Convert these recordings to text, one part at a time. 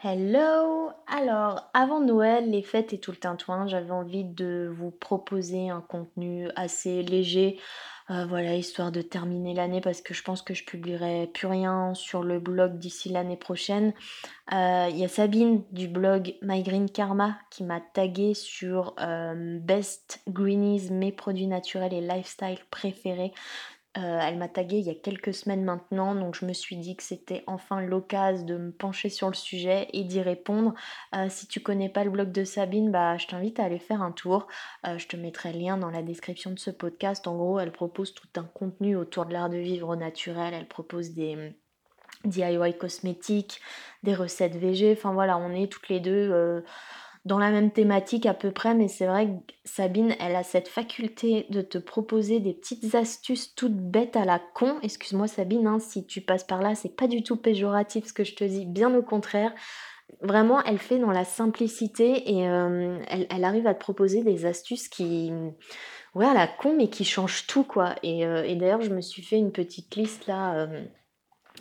Hello! Alors, avant Noël, les fêtes et tout le tintouin, j'avais envie de vous proposer un contenu assez léger, euh, voilà, histoire de terminer l'année parce que je pense que je publierai plus rien sur le blog d'ici l'année prochaine. Euh, Il y a Sabine du blog My Green Karma qui m'a tagué sur euh, Best Greenies, mes produits naturels et lifestyle préférés. Euh, elle m'a tagué il y a quelques semaines maintenant, donc je me suis dit que c'était enfin l'occasion de me pencher sur le sujet et d'y répondre. Euh, si tu connais pas le blog de Sabine, bah, je t'invite à aller faire un tour. Euh, je te mettrai le lien dans la description de ce podcast. En gros, elle propose tout un contenu autour de l'art de vivre naturel. Elle propose des hum, DIY cosmétiques, des recettes VG. Enfin voilà, on est toutes les deux dans la même thématique à peu près, mais c'est vrai que Sabine, elle a cette faculté de te proposer des petites astuces toutes bêtes à la con. Excuse-moi Sabine, hein, si tu passes par là, c'est pas du tout péjoratif ce que je te dis, bien au contraire. Vraiment, elle fait dans la simplicité et euh, elle, arrive à te proposer des astuces qui, ouais, à la con, mais qui changent tout quoi. Et, euh, d'ailleurs, je me suis fait une petite liste là. Euh,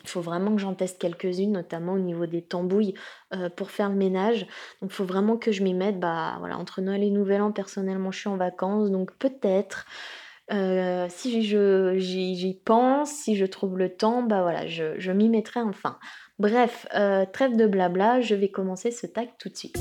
il faut vraiment que j'en teste quelques-unes, notamment au niveau des tambouilles euh, pour faire le ménage. Donc il faut vraiment que je m'y mette. Bah voilà, entre Noël et Nouvel An, personnellement, je suis en vacances, donc peut-être. Euh, si j'y pense, si je trouve le temps, bah voilà, je, m'y mettrai enfin. Bref, euh, trêve de blabla, je vais commencer ce tag tout de suite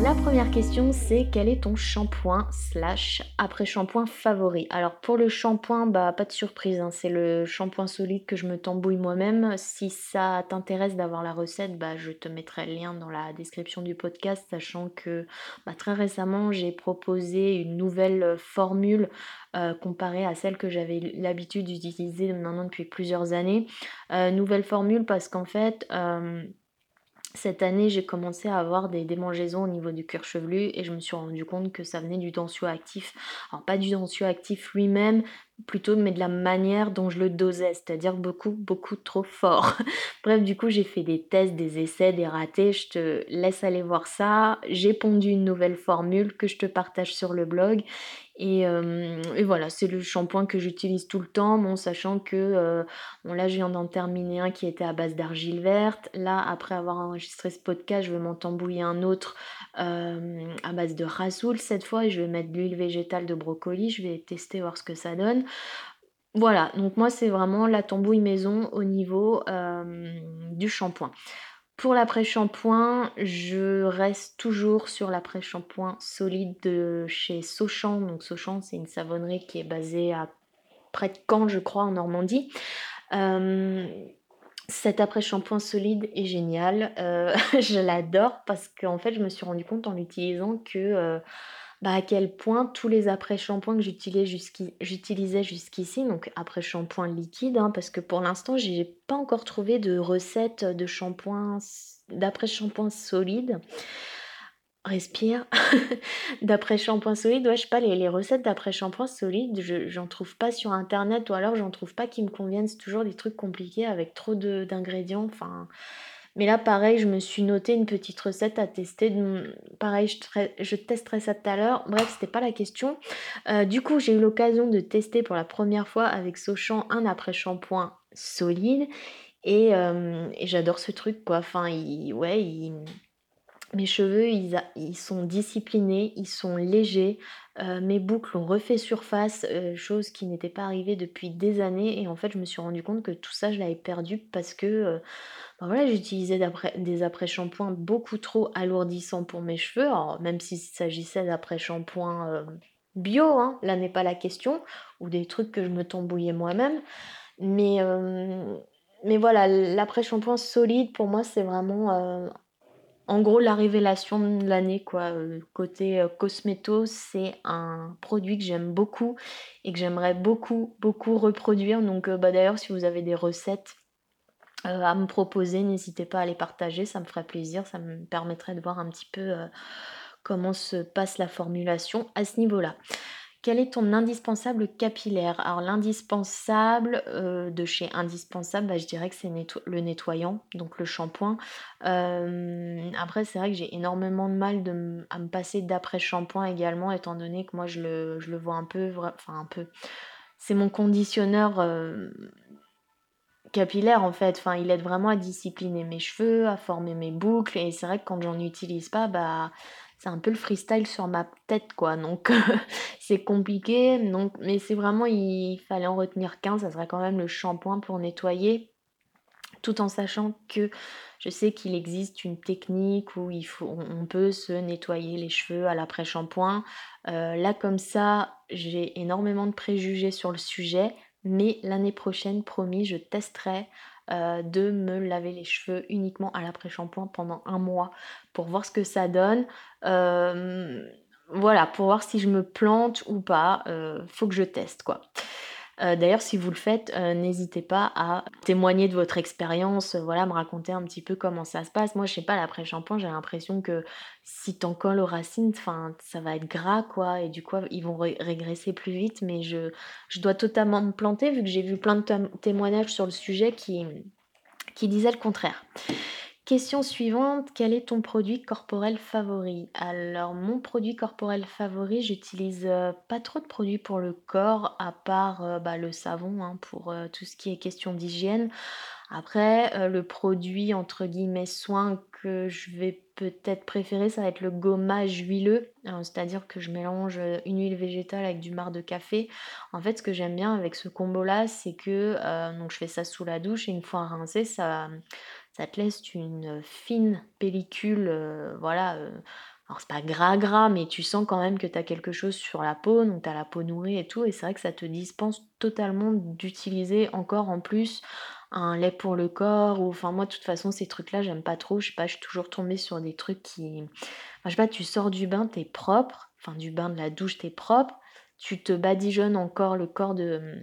la première question, c'est quel est ton shampoing slash après-shampoing favori? Alors pour le shampoing, bah pas de surprise, hein, c'est le shampoing solide que je me tambouille moi-même. Si ça t'intéresse d'avoir la recette, bah je te mettrai le lien dans la description du podcast, sachant que bah, très récemment j'ai proposé une nouvelle formule euh, comparée à celle que j'avais l'habitude d'utiliser maintenant depuis plusieurs années. Euh, nouvelle formule parce qu'en fait... Euh, cette année, j'ai commencé à avoir des démangeaisons au niveau du cuir chevelu et je me suis rendu compte que ça venait du tensioactif. Alors pas du tensioactif lui-même, plutôt mais de la manière dont je le dosais, c'est-à-dire beaucoup beaucoup trop fort. Bref, du coup, j'ai fait des tests, des essais, des ratés, je te laisse aller voir ça. J'ai pondu une nouvelle formule que je te partage sur le blog euh, et, voilà, c'est le shampoing que j'utilise tout le temps, sachant que euh, là je viens d'en terminer un qui était à base d'argile verte. Là, après avoir enregistré ce podcast, je vais m'en tambouiller un autre euh, à base de rasoul cette fois et je vais mettre de l'huile végétale de brocoli. Je vais tester voir ce que ça donne. Voilà, donc moi c'est vraiment la tambouille maison au niveau du shampoing. Pour l'après-shampoing, je reste toujours sur l'après-shampoing solide de chez Sochant. Donc c'est une savonnerie qui est basée à près de Caen, je crois, en Normandie. Euh, cet après-shampoing solide est génial. Euh, je l'adore parce qu'en fait, je me suis rendu compte en l'utilisant que euh, bah, à quel point tous les après-shampoings que j'utilisais jusqu'ici, donc après-shampoing liquide, hein, parce que pour l'instant, j'ai pas encore trouvé de recette de shampoing, d'après-shampoing solide. Respire. d'après-shampoing solide, ouais, je sais pas, les, recettes d'après-shampoing solide, j'en trouve pas sur internet ou alors j'en trouve pas qui me conviennent. C'est toujours des trucs compliqués avec trop d'ingrédients. Enfin, mais là, pareil, je me suis noté une petite recette à tester. Pareil, je, testerai ça tout à l'heure. Bref, c'était pas la question. Euh, du coup, j'ai eu l'occasion de tester pour la première fois avec Sochant un après-shampoing solide. Euh, et, j'adore ce truc, quoi. Enfin, ouais, mes cheveux, ils, sont disciplinés, ils sont légers. Euh, mes boucles ont refait surface, chose qui n'était pas arrivée depuis des années. Et en fait, je me suis rendu compte que tout ça, je l'avais perdu parce que voilà, j'utilisais des après-shampoings beaucoup trop alourdissants pour mes cheveux, même s'il s'agissait d'après-shampoings euh, bio, hein, là n'est pas la question, ou des trucs que je me tambouillais moi-même. Mais, euh, mais voilà, l'après-shampoing solide, pour moi, c'est vraiment, euh, en gros, la révélation de l'année, quoi. côté cosméto, c'est un produit que j'aime beaucoup et que j'aimerais beaucoup, beaucoup reproduire. Donc, bah, d'ailleurs, si vous avez des recettes euh, à me proposer, n'hésitez pas à les partager, ça me ferait plaisir, ça me permettrait de voir un petit peu euh, comment se passe la formulation à ce niveau-là. Quel est ton indispensable capillaire? Alors l'indispensable euh, de chez indispensable, bah, je dirais que c'est le nettoyant, donc le shampoing. après c'est vrai que j'ai énormément de mal à me passer d'après shampoing également, étant donné que moi je le, vois un peu, enfin. C'est mon conditionneur capillaire en fait. Enfin, il aide vraiment à discipliner mes cheveux, à former mes boucles. Et c'est vrai que quand j'en utilise pas, bah c'est un peu le freestyle sur ma tête quoi. Donc c'est compliqué. Donc, mais c'est vraiment, il fallait en retenir qu'un. Ça serait quand même le shampoing pour nettoyer. Tout en sachant que je sais qu'il existe une technique où il on peut se nettoyer les cheveux à l'après-shampoing. Euh, là comme ça, j'ai énormément de préjugés sur le sujet. Mais l'année prochaine, promis, je testerai euh, de me laver les cheveux uniquement à l'après-shampoing pendant un mois pour voir ce que ça donne. Euh, voilà, pour voir si je me plante ou pas. Euh, faut que je teste quoi. Euh, d'ailleurs, si vous le faites, euh, n'hésitez pas à témoigner de votre expérience, euh, voilà, me raconter un petit peu comment ça se passe. Moi, je sais pas, l'après-shampoing, j'ai l'impression que si t'en colles aux racines, ça va être gras, quoi, et du coup, ils vont régresser plus vite, mais je, je dois totalement me planter vu que j'ai vu plein de témoignages sur le sujet qui, qui disaient le contraire. Question suivante, quel est ton produit corporel favori? Alors mon produit corporel favori, j'utilise euh, pas trop de produits pour le corps à part euh, bah, le savon hein, pour euh, tout ce qui est question d'hygiène. Après le produit entre guillemets soin que je vais peut-être préférer, ça va être le gommage huileux, c'est-à-dire que je mélange une huile végétale avec du marc de café. En fait, ce que j'aime bien avec ce combo-là, c'est que je fais ça sous la douche et une fois rincé, ça ça te laisse une fine pellicule, euh, voilà. Euh, alors c'est pas gras gras, mais tu sens quand même que tu as quelque chose sur la peau, donc tu as la peau nourrie et tout, et c'est vrai que ça te dispense totalement d'utiliser encore en plus un lait pour le corps, ou enfin moi de toute façon ces trucs-là j'aime pas trop, je sais pas, je suis toujours tombée sur des trucs qui... Je sais pas, tu sors du bain, t'es propre, enfin du bain de la douche, t'es propre, tu te badigeonnes encore le corps de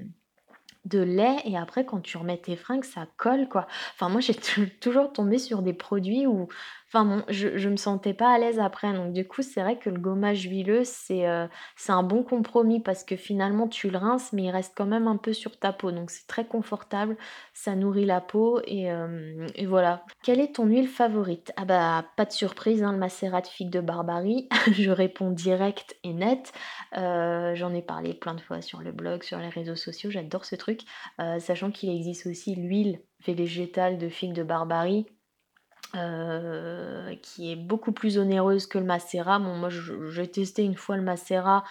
de lait et après quand tu remets tes fringues ça colle quoi. Enfin moi j'ai toujours tombé sur des produits où Enfin bon, je, je me sentais pas à l'aise après. Donc du coup, c'est vrai que le gommage huileux, c'est euh, c'est un bon compromis parce que finalement, tu le rinces, mais il reste quand même un peu sur ta peau. Donc c'est très confortable, ça nourrit la peau et, euh, voilà. Quelle est ton huile favorite? Ah bah, pas de surprise, hein, le macérat de figue de Barbarie. je réponds direct et net. Euh, j'en ai parlé plein de fois sur le blog, sur les réseaux sociaux, j'adore ce truc. sachant qu'il existe aussi l'huile végétale de figue de Barbarie euh, qui est beaucoup plus onéreuse que le macérat. Bon, moi, j'ai testé une fois le macérat,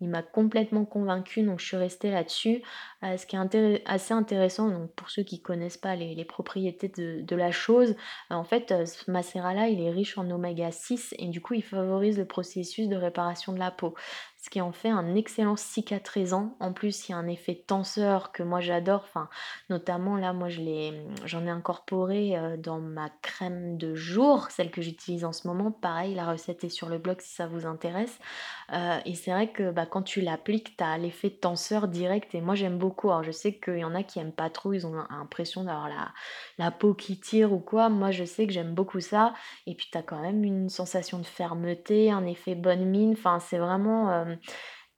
il m'a complètement convaincu, donc je suis restée là-dessus. Euh, ce qui est assez intéressant, donc pour ceux qui connaissent pas les, propriétés de, la chose, euh, en fait, ce macérat-là, il est riche en oméga 6 et du coup, il favorise le processus de réparation de la peau ce qui en fait un excellent cicatrisant. En plus, il y a un effet tenseur que moi j'adore. Enfin, notamment là, moi je l'ai, j'en ai incorporé euh, dans ma crème de jour, celle que j'utilise en ce moment. Pareil, la recette est sur le blog si ça vous intéresse. Euh, et c'est vrai que bah, quand tu l'appliques, tu as l'effet tenseur direct. Et moi j'aime beaucoup. Alors je sais qu'il y en a qui aiment pas trop, ils ont l'impression d'avoir la, la peau qui tire ou quoi. Moi je sais que j'aime beaucoup ça. Et puis tu as quand même une sensation de fermeté, un effet bonne mine. Enfin, c'est vraiment. Euh,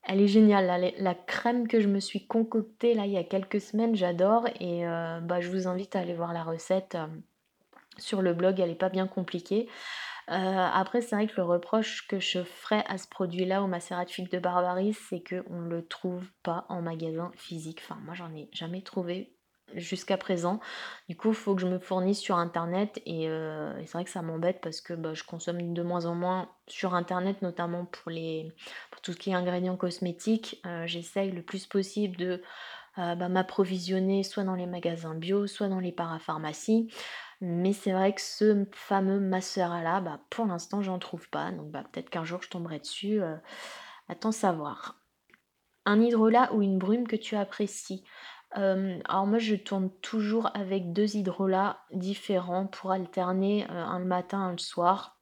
elle est géniale, la, crème que je me suis concoctée là il y a quelques semaines, j'adore et euh, bah, je vous invite à aller voir la recette euh, sur le blog, elle n'est pas bien compliquée. Euh, après, c'est vrai que le reproche que je ferais à ce produit-là, au macérat de Barbarie, c'est qu'on ne le trouve pas en magasin physique. Enfin, moi, j'en ai jamais trouvé jusqu'à présent. Du coup, il faut que je me fournisse sur Internet et, euh, c'est vrai que ça m'embête parce que bah, je consomme de moins en moins sur Internet, notamment pour, les, pour tout ce qui est ingrédients cosmétiques. Euh, j'essaye le plus possible de euh, bah, m'approvisionner soit dans les magasins bio, soit dans les parapharmacies. Mais c'est vrai que ce fameux masseur là, bah, pour l'instant, j'en trouve pas. Donc bah, peut-être qu'un jour je tomberai dessus. attends savoir. Un hydrolat ou une brume que tu apprécies alors moi je tourne toujours avec deux hydrolats différents pour alterner un matin, un soir.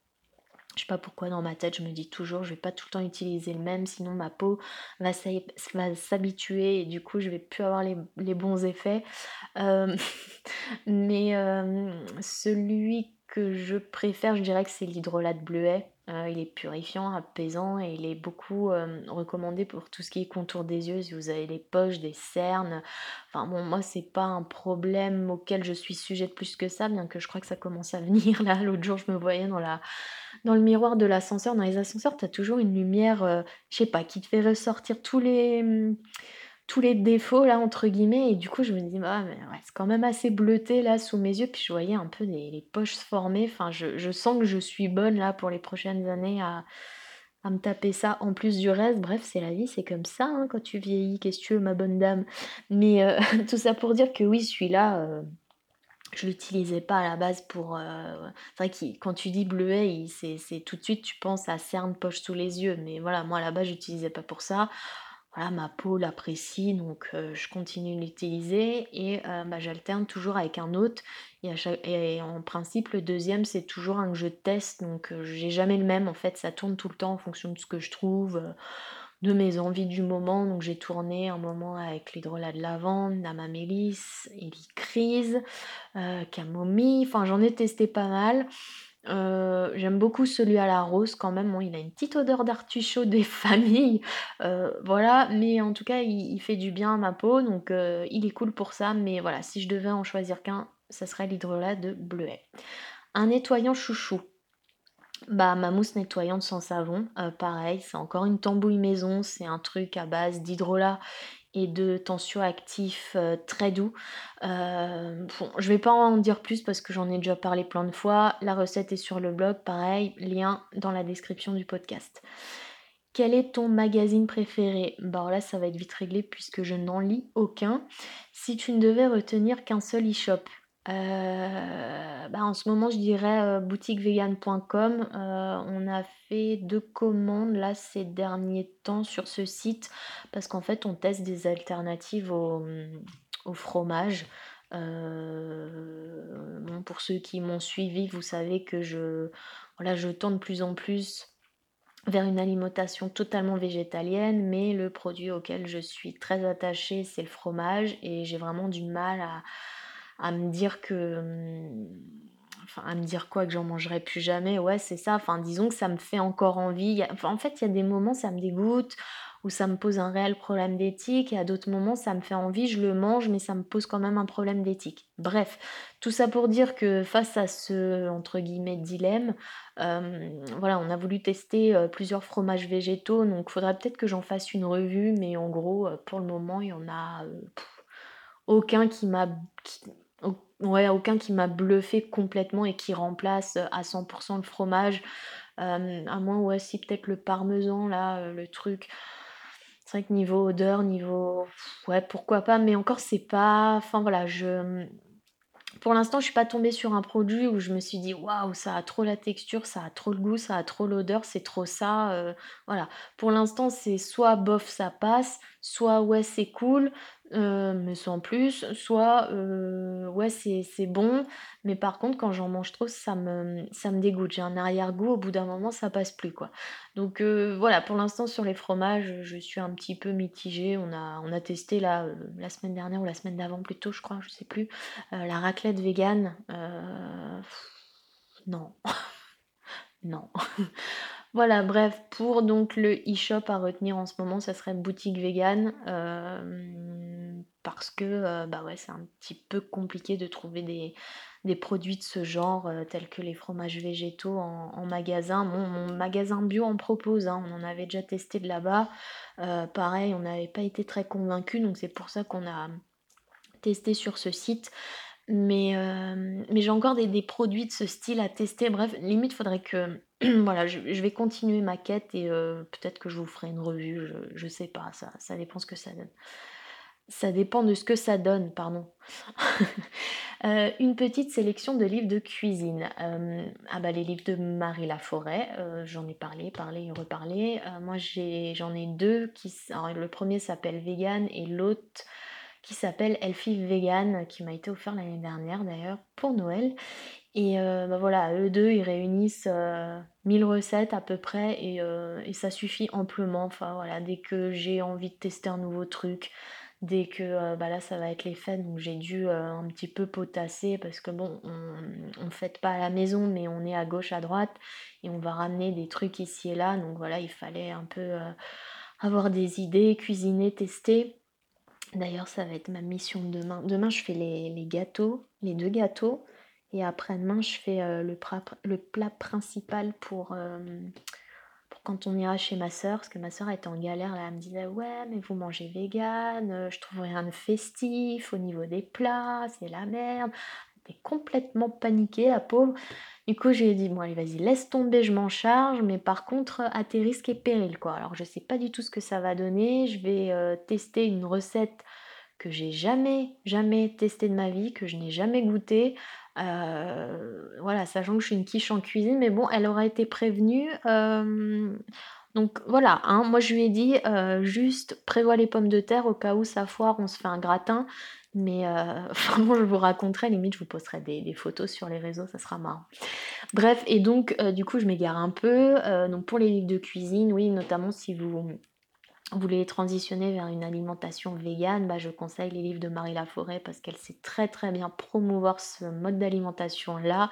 Je sais pas pourquoi dans ma tête je me dis toujours je vais pas tout le temps utiliser le même sinon ma peau va s'habituer et du coup je vais plus avoir les, bons effets. mais celui que je préfère je dirais que c'est l'hydrolat de bleuet. Euh, il est purifiant, apaisant et il est beaucoup euh, recommandé pour tout ce qui est contour des yeux, si vous avez des poches, des cernes. Enfin bon, moi c'est pas un problème auquel je suis sujette plus que ça, bien que je crois que ça commence à venir. Là, l'autre jour, je me voyais dans, la, dans le miroir de l'ascenseur. Dans les ascenseurs, tu as toujours une lumière, euh, je sais pas, qui te fait ressortir tous les tous les défauts là entre guillemets et du coup je me dis bah mais c'est quand même assez bleuté là sous mes yeux puis je voyais un peu les, poches se former enfin je, sens que je suis bonne là pour les prochaines années à, me taper ça en plus du reste bref c'est la vie c'est comme ça hein, quand tu vieillis qu'est-ce que tu veux ma bonne dame? Mais euh, tout ça pour dire que oui celui-là euh, je l'utilisais pas à la base pour. Euh, c'est vrai que quand tu dis bleuet, c'est tout de suite tu penses à cerne poche sous les yeux. Mais voilà, moi à la base, j'utilisais pas pour ça. Voilà, ma peau l'apprécie, donc euh, je continue de l'utiliser et euh, bah, j'alterne toujours avec un autre. Et, en principe, le deuxième, c'est toujours un que je teste, donc j'ai jamais le même. En fait, ça tourne tout le temps en fonction de ce que je trouve de mes envies du moment. Donc j'ai tourné un moment avec l'hydrolat de lavande, d'amamélis, hélicrise, euh, camomille, enfin j'en ai testé pas mal. Euh, j'aime beaucoup celui à la rose quand même, il a une petite odeur d'artichaut des familles, euh, voilà, mais en tout cas il, fait du bien à ma peau, donc il est cool pour ça, mais voilà, si je devais en choisir qu'un, ça serait l'hydrolat de bleuet. Un nettoyant chouchou, bah, ma mousse nettoyante sans savon, euh, pareil, c'est encore une tambouille maison, c'est un truc à base d'hydrolat et de tensioactif euh, très doux. Euh, bon, je vais pas en dire plus parce que j'en ai déjà parlé plein de fois. La recette est sur le blog, pareil, lien dans la description du podcast. Quel est ton magazine préféré? Bah là, ça va être vite réglé puisque je n'en lis aucun. Si tu ne devais retenir qu'un seul e-shop, euh, bah, en ce moment, je dirais euh, boutiquevegan.com. Euh, on a fait deux commandes là ces derniers temps sur ce site parce qu'en fait, on teste des alternatives au, fromage. pour ceux qui m'ont suivi, vous savez que je, voilà, je tends de plus en plus vers une alimentation totalement végétalienne, mais le produit auquel je suis très attachée, c'est le fromage et j'ai vraiment du mal à à me dire que hum, enfin à me dire quoi que j'en mangerai plus jamais. Ouais c'est ça. Enfin disons que ça me fait encore envie. En fait il y a des moments ça me dégoûte ou ça me pose un réel problème d'éthique. Et à d'autres moments ça me fait envie. Je le mange mais ça me pose quand même un problème d'éthique. Bref tout ça pour dire que face à ce entre guillemets dilemme hum, voilà on a voulu tester euh, plusieurs fromages végétaux. Donc faudrait peut-être que j'en fasse une revue. Mais en gros euh, pour le moment il y en a euh, aucun qui m'a ouais, aucun qui m'a bluffé complètement et qui remplace euh, à 100% le fromage. Euh, à moins, ouais, si peut-être le parmesan, là, euh, le truc. C'est vrai que niveau odeur, niveau. Ouais, pourquoi pas, mais encore, c'est pas. Enfin voilà, je. Pour l'instant, je suis pas tombée sur un produit où je me suis dit waouh, ça a trop la texture, ça a trop le goût, ça a trop l'odeur, c'est trop ça. voilà. Pour l'instant, c'est soit bof, ça passe, soit ouais, c'est cool, euh, mais sans plus, soit euh, ouais c'est bon, mais par contre quand j'en mange trop ça me, ça me dégoûte, j'ai un arrière-goût, au bout d'un moment ça passe plus quoi. Donc euh, voilà, pour l'instant sur les fromages je suis un petit peu mitigée, on a, on a testé là, la semaine dernière ou la semaine d'avant plutôt je crois, je sais plus, la raclette vegan, non, non. Voilà, bref, pour donc le e-shop à retenir en ce moment, ça serait boutique vegan. Euh, parce que euh, bah ouais, c'est un petit peu compliqué de trouver des, produits de ce genre, euh, tels que les fromages végétaux en, magasin. mon magasin bio en propose, hein, on en avait déjà testé de là-bas. pareil, on n'avait pas été très convaincus, donc c'est pour ça qu'on a testé sur ce site. Mais, mais j'ai encore des, produits de ce style à tester. Bref, limite, faudrait que. voilà, je, vais continuer ma quête et peut-être que je vous ferai une revue. Je, je sais pas, ça, ça dépend ce que ça donne. Ça dépend de ce que ça donne, pardon. une petite sélection de livres de cuisine. ah bah les livres de Marie Laforêt, j'en ai parlé, parlé et reparlé. moi j'en ai, deux qui. Le premier s'appelle Vegan et l'autre qui s'appelle Elfie Vegan, qui m'a été offert l'année dernière d'ailleurs pour Noël. Et euh, bah voilà, eux deux, ils réunissent 1000 euh, recettes à peu près euh, et, ça suffit amplement. Enfin voilà, dès que j'ai envie de tester un nouveau truc, dès que bah là ça va être les fêtes, donc j'ai dû un petit peu potasser parce que bon, on ne fête pas à la maison, mais on est à gauche, à droite et on va ramener des trucs ici et là. Donc voilà, il fallait un peu avoir des idées, cuisiner, tester. D'ailleurs, ça va être ma mission demain. Demain, je fais les, gâteaux, les deux gâteaux. Et après-demain, je fais euh, le, plat, principal pour, euh, pour quand on ira chez ma soeur, parce que ma soeur était en galère, là, elle me disait ouais mais vous mangez vegan, euh, je trouve rien de festif au niveau des plats, c'est la merde. Complètement paniquée la pauvre. Du coup j'ai dit bon allez vas-y laisse tomber, je m'en charge, mais par contre à tes risques et périls quoi. Alors je sais pas du tout ce que ça va donner, je vais euh, tester une recette que j'ai jamais, jamais testé de ma vie, que je n'ai jamais goûté. Euh, voilà, sachant que je suis une quiche en cuisine, mais bon, elle aura été prévenue. Euh, donc voilà, hein, moi je lui ai dit juste prévois les pommes de terre au cas où ça foire, on se fait un gratin. Mais vraiment, je vous raconterai, limite, je vous posterai des, des, photos sur les réseaux, ça sera marrant. Bref, et donc, du coup, je m'égare un peu. donc, pour les livres de cuisine, oui, notamment si vous voulez transitionner vers une alimentation végane, bah, je conseille les livres de Marie Laforêt parce qu'elle sait très très bien promouvoir ce mode d'alimentation là.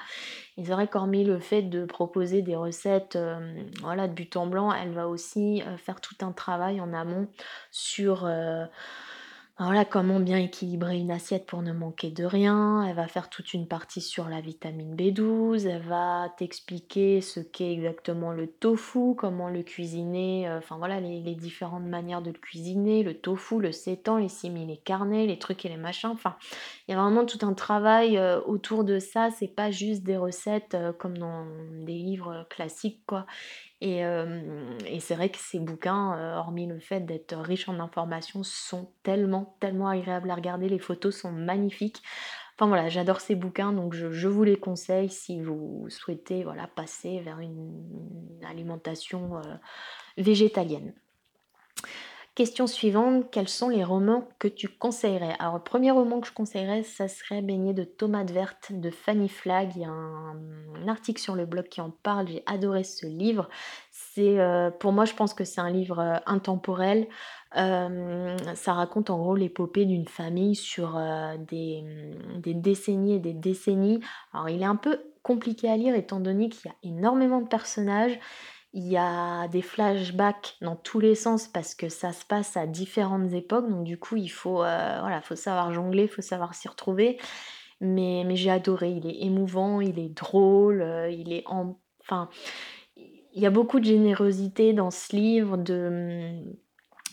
Et c'est vrai qu'hormis le fait de proposer des recettes euh, voilà, de but en blanc, elle va aussi euh, faire tout un travail en amont sur euh, voilà comment bien équilibrer une assiette pour ne manquer de rien? Elle va faire toute une partie sur la vitamine B12. Elle va t'expliquer ce qu'est exactement le tofu, comment le cuisiner, euh, enfin voilà les, différentes manières de le cuisiner, le tofu, le sétan, les simili, les carnets, les trucs et les machins. Enfin, il y a vraiment tout un travail euh, autour de ça. C'est pas juste des recettes euh, comme dans des livres classiques quoi. Et, c'est vrai que ces bouquins, hormis le fait d'être riches en informations, sont tellement, tellement agréables à regarder. Les photos sont magnifiques. Enfin voilà, j'adore ces bouquins, donc je, vous les conseille si vous souhaitez voilà, passer vers une, alimentation végétalienne. Question suivante, quels sont les romans que tu conseillerais? Alors le premier roman que je conseillerais, ça serait Baigné de tomates vertes de Fanny Flagg. Il y a un, article sur le blog qui en parle, j'ai adoré ce livre. Euh, pour moi je pense que c'est un livre euh, intemporel. Euh, ça raconte en gros l'épopée d'une famille sur des décennies et des décennies. Alors il est un peu compliqué à lire étant donné qu'il y a énormément de personnages. Il y a des flashbacks dans tous les sens parce que ça se passe à différentes époques. Donc du coup, il faut, euh, voilà, faut savoir jongler, il faut savoir s'y retrouver. Mais, mais j'ai adoré. Il est émouvant, il est drôle, euh, il est en... Enfin, il y a beaucoup de générosité dans ce livre, de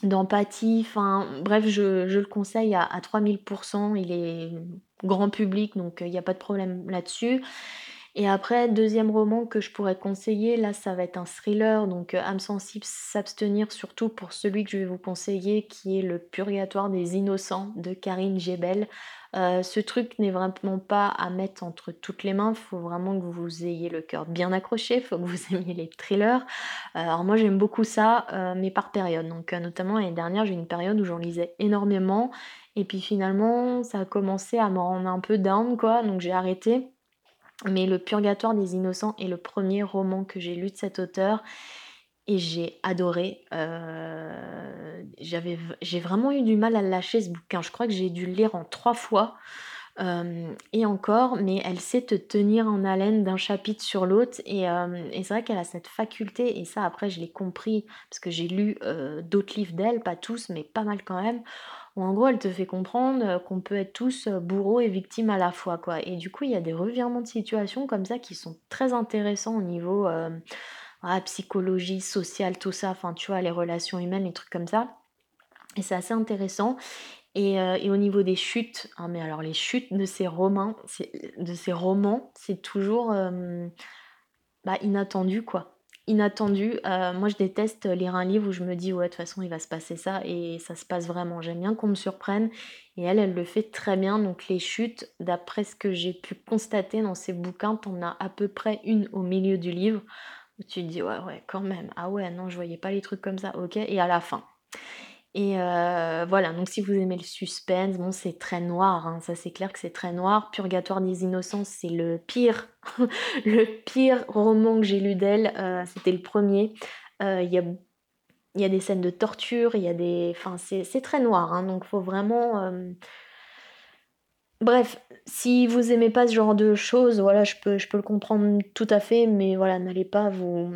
d'empathie. Enfin, bref, je, je, le conseille à, à 3000%. Il est grand public, donc il n'y a pas de problème là-dessus. Et après, deuxième roman que je pourrais conseiller, là ça va être un thriller, donc euh, âme sensible, s'abstenir surtout pour celui que je vais vous conseiller, qui est Le Purgatoire des Innocents de Karine Gebel. Euh, ce truc n'est vraiment pas à mettre entre toutes les mains, il faut vraiment que vous ayez le cœur bien accroché, il faut que vous aimiez les thrillers. Euh, alors moi j'aime beaucoup ça, mais par période. Donc notamment l'année dernière j'ai une période où j'en lisais énormément, et puis finalement ça a commencé à me rendre un peu down quoi, donc j'ai arrêté. Mais Le Purgatoire des Innocents est le premier roman que j'ai lu de cet auteur et j'ai adoré. Euh, j'ai vraiment eu du mal à lâcher ce bouquin. Je crois que j'ai dû le lire en trois fois. Euh, et encore, mais elle sait te tenir en haleine d'un chapitre sur l'autre. Et, euh, et c'est vrai qu'elle a cette faculté, et ça après je l'ai compris, parce que j'ai lu d'autres livres d'elle, pas tous, mais pas mal quand même, en gros elle te fait comprendre euh, qu'on peut être tous euh, bourreaux et victimes à la fois quoi. Et du coup il y a des revirements de situation comme ça qui sont très intéressants au niveau euh, psychologie, sociale, tout ça, enfin tu vois les relations humaines, les trucs comme ça. Et c'est assez intéressant. Et, au niveau des chutes, hein, mais alors les chutes de ces romans, de ces romans, c'est toujours bah, inattendu quoi inattendu. Euh, moi, je déteste lire un livre où je me dis, ouais, de toute façon, il va se passer ça, et ça se passe vraiment. J'aime bien qu'on me surprenne, et elle, elle le fait très bien. Donc, les chutes, d'après ce que j'ai pu constater dans ces bouquins, t'en as à peu près une au milieu du livre, où tu te dis, ouais, ouais, quand même, ah ouais, non, je voyais pas les trucs comme ça, ok, et à la fin. Et euh, voilà, donc si vous aimez le suspense, bon, c'est très noir, hein, ça c'est clair que c'est très noir. Purgatoire des innocents, c'est le pire, le pire roman que j'ai lu d'elle, euh, c'était le premier. Euh, il y, a, des scènes de torture, il y a des. Enfin, c'est très noir, hein, donc faut vraiment. Bref, si vous aimez pas ce genre de choses, voilà, je peux, je peux le comprendre tout à fait, mais voilà, n'allez pas vous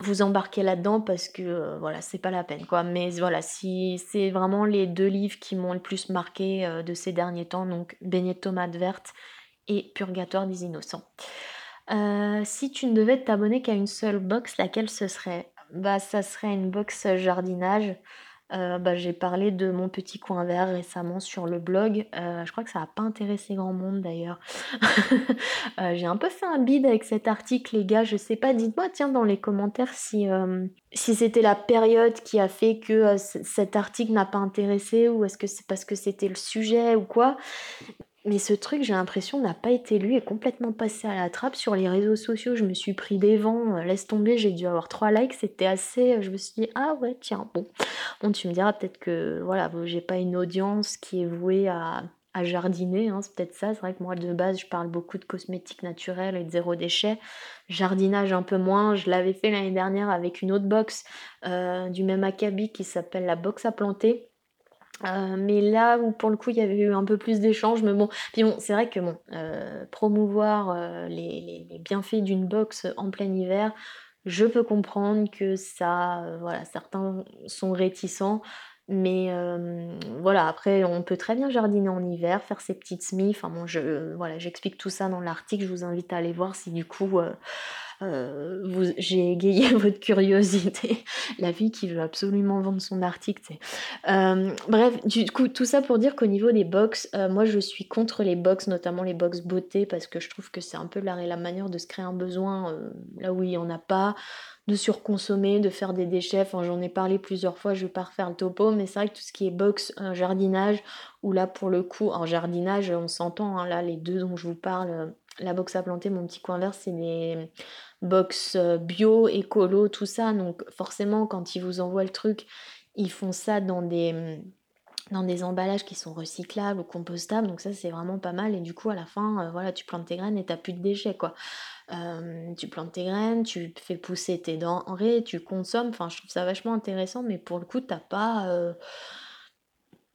vous embarquer là-dedans parce que euh, voilà, c'est pas la peine quoi. Mais voilà, si c'est vraiment les deux livres qui m'ont le plus marqué euh, de ces derniers temps, donc Beignet de tomates vertes et Purgatoire des innocents. si tu ne devais t'abonner qu'à une seule box, laquelle ce serait? Bah, ça serait une box, jardinage. Heu, bah, j'ai parlé de mon petit coin vert récemment sur le blog, heu, je crois que ça a pas intéressé grand monde d'ailleurs. Heu, j'ai un peu fait un bide avec cet article les gars, je sais pas, dites-moi tiens dans les commentaires si, si c'était la période qui a fait que, cet article n'a pas intéressé ou est-ce que c'est parce que c'était le sujet ou quoi? Mais ce truc, j'ai l'impression, n'a pas été lu et complètement passé à la trappe sur les réseaux sociaux. Je me suis pris des vents, euh, laisse tomber, j'ai dû avoir trois likes, c'était assez. Euh, je me suis dit, ah ouais, tiens, bon. Bon, tu me diras peut-être que voilà, j'ai pas une audience qui est vouée à, jardiner, hein, c'est peut-être ça. C'est vrai que moi de base, je parle beaucoup de cosmétiques naturels et de zéro déchet. Jardinage un peu moins. Je l'avais fait l'année dernière avec une autre box euh, du même acabit qui s'appelle la box à planter. Euh, mais là où pour le coup il y avait eu un peu plus d'échanges, mais bon, puis bon, c'est vrai que bon, euh, promouvoir euh, les, bienfaits d'une box en plein hiver, je peux comprendre que ça, voilà, certains sont réticents, mais voilà, après on peut très bien jardiner en hiver, faire ses petites semis, enfin bon, je, voilà, j'explique tout ça dans l'article, je vous invite à aller voir si du coup euh, j'ai égayé votre curiosité. La fille qui veut absolument vendre son article. Euh, bref, tout ça pour dire qu'au niveau des box, euh, moi je suis contre les box, notamment les box beauté, parce que je trouve que c'est un peu la, la manière de se créer un besoin là où il n'y en a pas de surconsommer, de faire des déchets. J'en ai parlé plusieurs fois, je vais pas refaire le topo, mais c'est vrai que tout ce qui est box, jardinage, ou là pour le coup, en jardinage, on s'entend, hein, là les deux dont je vous parle, la box à planter, mon petit coin vert, c'est des box euh, bio, écolo, tout ça. Donc forcément, quand ils vous envoient le truc, ils font ça dans des, dans des emballages qui sont recyclables ou compostables. Donc ça, c'est vraiment pas mal. Et du coup, à la fin, euh, voilà, tu plantes tes graines et t'as plus de déchets, quoi. Euh, tu plantes tes graines, tu fais pousser tes denrées, tu consommes. Enfin, je trouve ça vachement intéressant, mais pour le coup, t'as pas...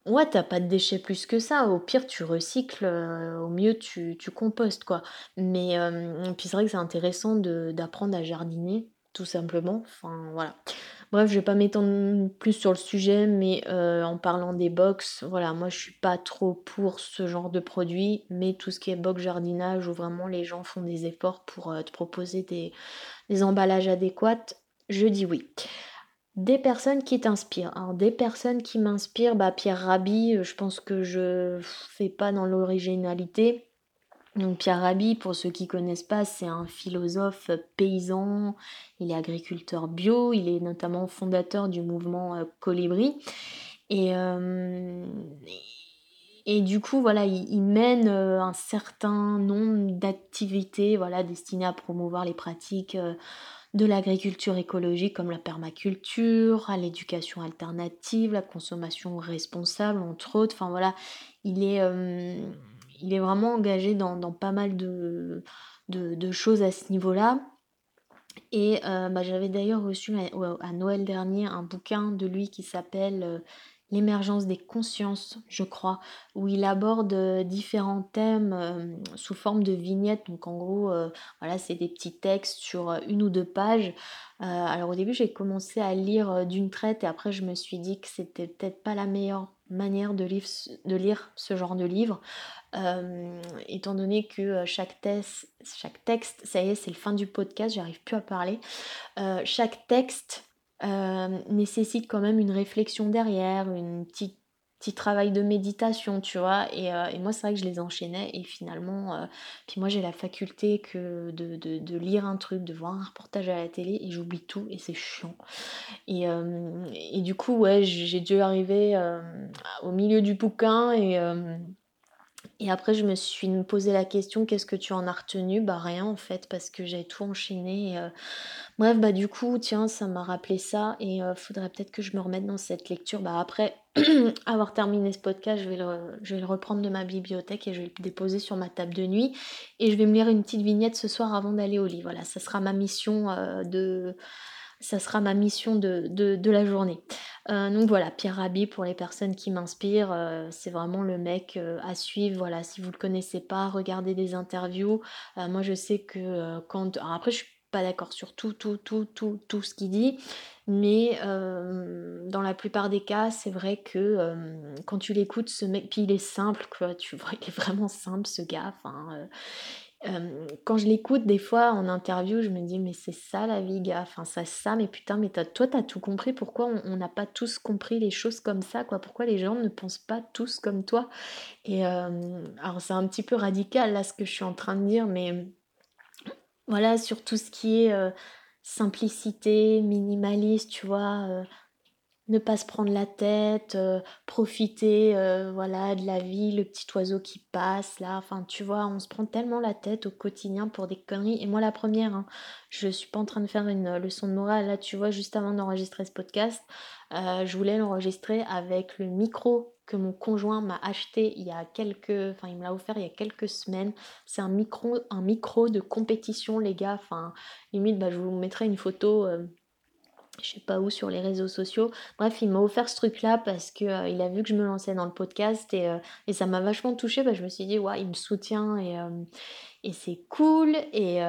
Ouais, t'as pas de déchets plus que ça. Au pire, tu recycles, euh, au mieux, tu, compostes, quoi. Mais euh, puis c'est vrai que c'est intéressant d'apprendre à jardiner, tout simplement. Enfin, voilà. Bref, je vais pas m'étendre plus sur le sujet, mais euh, en parlant des box, voilà, moi je suis pas trop pour ce genre de produit, mais tout ce qui est box jardinage où vraiment les gens font des efforts pour te proposer des emballages adéquats, je dis oui. Des personnes qui t'inspirent. Alors des personnes qui m'inspirent, bah Pierre Rabhi, euh, je pense que je fais pas dans l'originalité. Donc Pierre Rabhi, pour ceux qui connaissent pas, c'est un philosophe paysan, il est agriculteur bio, il est notamment fondateur du mouvement euh, Colibri. Et, euh, et du coup, voilà, il, mène un certain nombre d'activités voilà, destinées à promouvoir les pratiques de l'agriculture écologique comme la permaculture, à l'éducation alternative, la consommation responsable, entre autres. Enfin voilà, il est, euh, vraiment engagé dans, pas mal de, de, choses à ce niveau-là. Et euh, bah, j'avais d'ailleurs reçu à, Noël dernier un bouquin de lui qui s'appelle euh, l'émergence des consciences, je crois, où il aborde euh, différents thèmes euh, sous forme de vignettes. Donc en gros, euh, voilà, c'est des petits textes sur une ou deux pages. alors au début, j'ai commencé à lire d'une traite et après, je me suis dit que c'était peut-être pas la meilleure manière de, lire ce genre de livre, étant donné que chaque, texte, chaque texte, ça y est, c'est le fin du podcast, j'arrive plus à parler, chaque texte euh, nécessite quand même une réflexion derrière, une petite petit travail de méditation, tu vois. Et, euh, et moi, c'est vrai que je les enchaînais. Et finalement, euh, puis moi, j'ai la faculté que de, de, lire un truc, de voir un reportage à la télé, et j'oublie tout, et c'est chiant. Et, et, du coup, ouais, j'ai dû arriver au milieu du bouquin, et, et après, je me suis posé la question, qu'est-ce que tu en as retenu? Bah rien en fait, parce que j'ai tout enchaîné. Euh. Bref, bah du coup, tiens, ça m'a rappelé ça, et euh, faudrait peut-être que je me remette dans cette lecture. Bah après avoir terminé ce podcast, je vais, le, je vais le reprendre de ma bibliothèque et je vais le déposer sur ma table de nuit. Et je vais me lire une petite vignette ce soir avant d'aller au lit. Voilà, ça sera ma mission euh, de ça sera ma mission de, de, la journée. Euh, donc voilà, Pierre Rabhi pour les personnes qui m'inspirent, euh, c'est vraiment le mec euh, à suivre. Voilà, si vous le connaissez pas, regardez des interviews. moi je sais que quand. après je suis pas d'accord sur tout, tout, tout, tout, tout ce qu'il dit, mais dans la plupart des cas, c'est vrai que quand tu l'écoutes, ce mec, puis il est simple, quoi, tu vois, il est vraiment simple ce gars. Enfin, quand je l'écoute des fois en interview, je me dis mais c'est ça la vie gars, enfin ça ça mais putain mais toi toi t'as tout compris, pourquoi on n'a pas tous compris les choses comme ça quoi, pourquoi les gens ne pensent pas tous comme toi? Et alors c'est un petit peu radical là ce que je suis en train de dire mais voilà sur tout ce qui est simplicité, minimaliste, tu vois, ne pas se prendre la tête, euh, profiter euh, voilà de la vie, le petit oiseau qui passe là, enfin tu vois, on se prend tellement la tête au quotidien pour des conneries. Et moi la première, hein, je suis pas en train de faire une leçon de morale là, tu vois, juste avant d'enregistrer ce podcast, euh, je voulais l'enregistrer avec le micro que mon conjoint m'a acheté il y a quelques, enfin il me l'a offert il y a quelques semaines. C'est un micro, un micro de compétition les gars. Enfin limite, bah, je vous mettrai une photo je sais pas où sur les réseaux sociaux. Bref, il m'a offert ce truc-là parce que euh, il a vu que je me lançais dans le podcast et, euh, et ça m'a vachement touchée. Bah, je me suis dit, ouais, il me soutient et, euh, et c'est cool. Et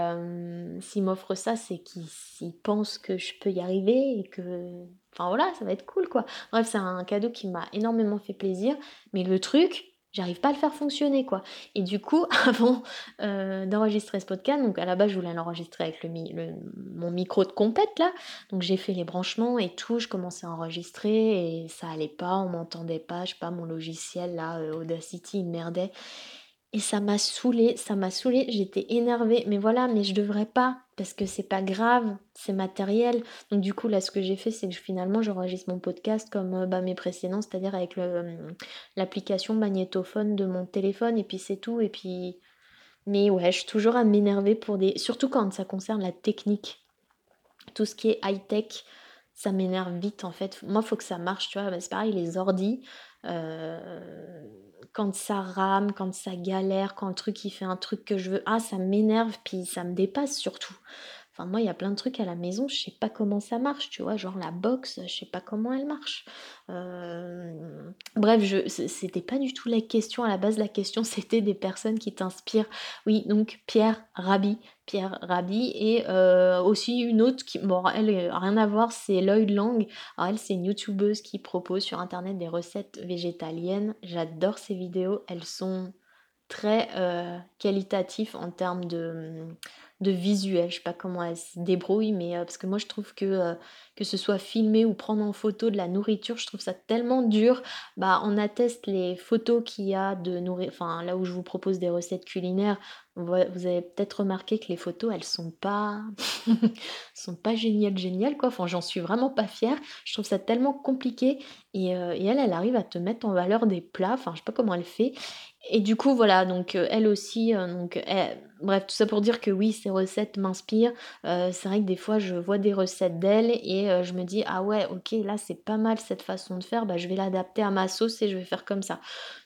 s'il m'offre ça, c'est qu'il pense que je peux y arriver et que. Enfin voilà, ça va être cool quoi. Bref, c'est un cadeau qui m'a énormément fait plaisir. Mais le truc, j'arrive pas à le faire fonctionner quoi. Et du coup, avant euh, d'enregistrer ce podcast, donc à la base je voulais l'enregistrer avec le, mon micro de compète là, donc j'ai fait les branchements et tout, je commençais à enregistrer et ça allait pas, on m'entendait pas, je sais pas, mon logiciel là, euh, Audacity, il merdait. Et ça m'a saoulé, ça m'a saoulé, j'étais énervée, mais voilà, mais je devrais pas, parce que c'est pas grave, c'est matériel. Donc du coup, là, ce que j'ai fait, c'est que finalement, j'enregistre mon podcast comme euh, bah, mes précédents, c'est-à-dire avec euh, l'application magnétophone de mon téléphone, et puis c'est tout, et puis... Mais ouais, je suis toujours à m'énerver pour des... Surtout quand ça concerne la technique. Tout ce qui est high-tech, ça m'énerve vite en fait. Moi, il faut que ça marche, tu vois. C'est pareil, les ordis. Euh, quand ça rame, quand ça galère, quand le truc il fait un truc que je veux, ah ça m'énerve, puis ça me dépasse surtout. Moi, il y a plein de trucs à la maison, je sais pas comment ça marche, tu vois, genre la box, je sais pas comment elle marche. Euh, bref, je, c'était pas du tout la question à la base, la question c'était des personnes qui t'inspirent. Oui, donc Pierre Rabhi, Pierre Rabhi, et euh, aussi une autre qui, bon, elle, rien à voir, c'est Lloyd Lang. Elle, c'est une youtubeuse qui propose sur internet des recettes végétaliennes. J'adore ses vidéos, elles sont très euh, qualitatives en termes de de visuel. Je sais pas comment elle se débrouille, mais euh, parce que moi je trouve que euh, que ce soit filmer ou prendre en photo de la nourriture, je trouve ça tellement dur. Bah on atteste les photos qu'il y a de nourriture, enfin là où je vous propose des recettes culinaires, vous avez peut-être remarqué que les photos elles sont pas sont pas géniales géniales quoi. Enfin j'en suis vraiment pas fière. Je trouve ça tellement compliqué et, et elle elle arrive à te mettre en valeur des plats. Enfin je sais pas comment elle fait et du coup, voilà, donc euh, elle aussi, euh, donc bref, tout ça pour dire que oui, ces recettes m'inspirent. Euh, c'est vrai que des fois, je vois des recettes d'elle et je me dis, ah ouais, ok, là c'est pas mal cette façon de faire, bah, je vais l'adapter à ma sauce et je vais faire comme ça.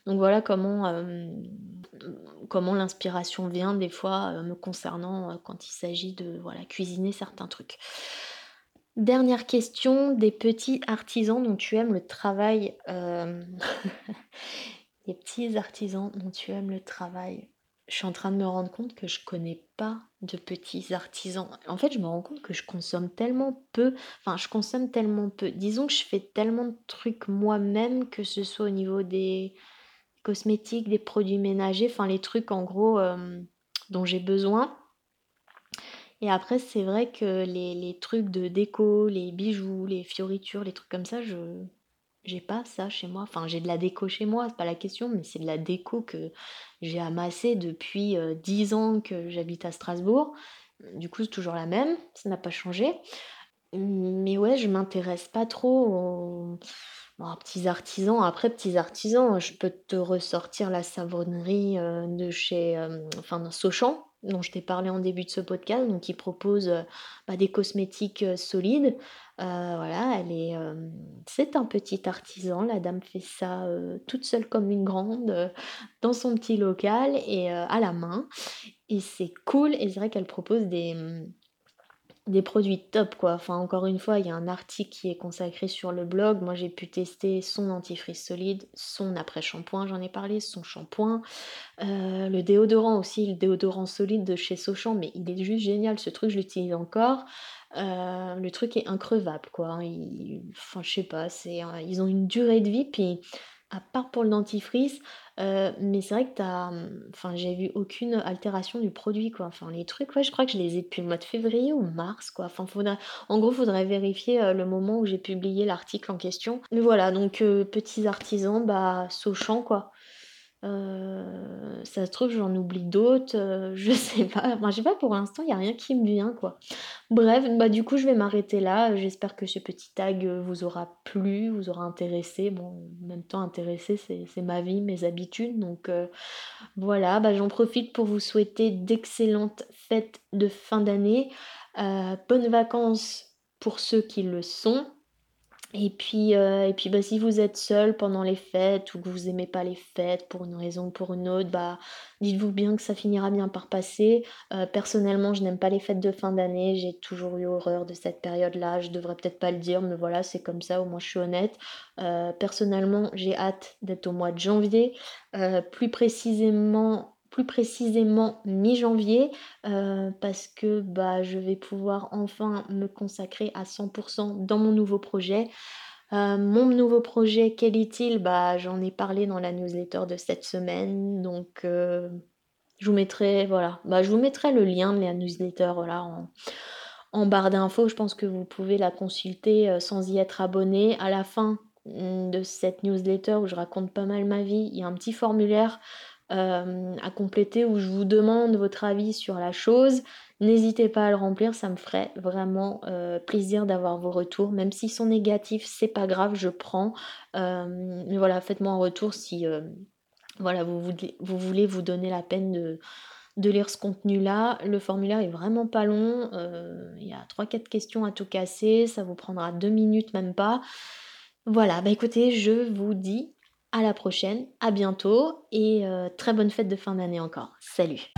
Donc voilà comment, comment l'inspiration vient des fois me concernant quand il s'agit de voilà, cuisiner certains trucs. Dernière question, des petits artisans dont tu aimes le travail. les petits artisans dont tu aimes le travail. Je suis en train de me rendre compte que je connais pas de petits artisans. En fait, je me rends compte que je consomme tellement peu, enfin, je consomme tellement peu. Disons que je fais tellement de trucs moi-même, que ce soit au niveau des cosmétiques, des produits ménagers, enfin, les trucs en gros euh, dont j'ai besoin. Et après, c'est vrai que les, les, trucs de déco, les bijoux, les fioritures, les trucs comme ça, je, j'ai pas ça chez moi. Enfin, j'ai de la déco chez moi, c'est pas la question, mais c'est de la déco que j'ai amassée depuis euh, dix 10 ans que j'habite à Strasbourg. Du coup, c'est toujours la même, ça n'a pas changé. Mais ouais, je m'intéresse pas trop. Petits artisans. Après, petits artisans, je peux te ressortir la savonnerie euh, de chez euh, enfin, Sochant, dont je t'ai parlé en début de ce podcast, donc qui propose bah, des cosmétiques solides. Euh, voilà, elle est, euh, c'est un petit artisan. La dame fait ça euh, toute seule comme une grande dans son petit local et à la main. Et c'est cool. Et c'est vrai qu'elle propose des, mmh, des produits top quoi. Enfin encore une fois, il y a un article qui est consacré sur le blog. Moi j'ai pu tester son dentifrice solide, son après-shampoing, j'en ai parlé, son shampoing, le déodorant aussi, le déodorant solide de chez Sochant, mais il est juste génial ce truc, je l'utilise encore. Euh, le truc est increvable, quoi. Ils, enfin, je sais pas, c'est, ils ont une durée de vie, puis À part pour le dentifrice, heu, mais c'est vrai que enfin j'ai vu aucune altération du produit quoi. Enfin les trucs, ouais, je crois que je les ai depuis le mois de février ou mars quoi. Enfin en gros, faudrait vérifier, heu, le moment où j'ai publié l'article en question. Mais voilà, donc heu, petits artisans, bah, Auchan quoi. Heu, ça se trouve, j'en oublie d'autres, heu, je sais pas. Enfin, je sais pas, pour l'instant, il y a rien qui me vient, quoi. Bref, bah, du coup, je vais m'arrêter là. J'espère que ce petit tag, heu, vous aura plu, vous aura intéressé. Bon, en même temps, intéressé, c'est ma vie, mes habitudes, donc voilà. Bah, j'en profite pour vous souhaiter d'excellentes fêtes de fin d'année, bonnes vacances pour ceux qui le sont et puis, heu et puis, bah, si vous êtes seul pendant les fêtes ou que vous aimez pas les fêtes pour une raison ou pour une autre, bah, dites-vous bien que ça finira bien par passer. Heu, personnellement, je n'aime pas les fêtes de fin d'année, j'ai toujours eu horreur de cette période-là. Je devrais peut-être pas le dire, mais voilà, c'est comme ça, au moins je suis honnête. Heu, personnellement, j'ai hâte d'être au mois de janvier, plus précisément plus précisément mi-janvier, heu, parce que, bah, je vais pouvoir enfin me consacrer à 100% dans mon nouveau projet. Heu, mon nouveau projet, quel est-il? Bah, j'en ai parlé dans la newsletter de cette semaine, donc heu, je vous mettrai voilà, bah, je vous mettrai le lien de la newsletter, en en barre d'infos. Je pense que vous pouvez la consulter, sans y être abonné. À la fin, mmh, de cette newsletter où je raconte pas mal ma vie, il y a un petit formulaire, hem, à compléter où je vous demande votre avis sur la chose. N'hésitez pas à le remplir, ça me ferait vraiment, heu, plaisir d'avoir vos retours. Même s'ils sont négatifs, c'est pas grave, je prends. Hem, mais voilà, faites-moi un retour si, vous voulez vous donner la peine de lire ce contenu-là. Le formulaire est vraiment pas long, il y a trois quatre questions à tout casser, ça vous prendra 2 minutes, même pas. Voilà, bah, écoutez, je vous dis à la prochaine, à bientôt et heu, très bonne fête de fin d'année encore. Salut!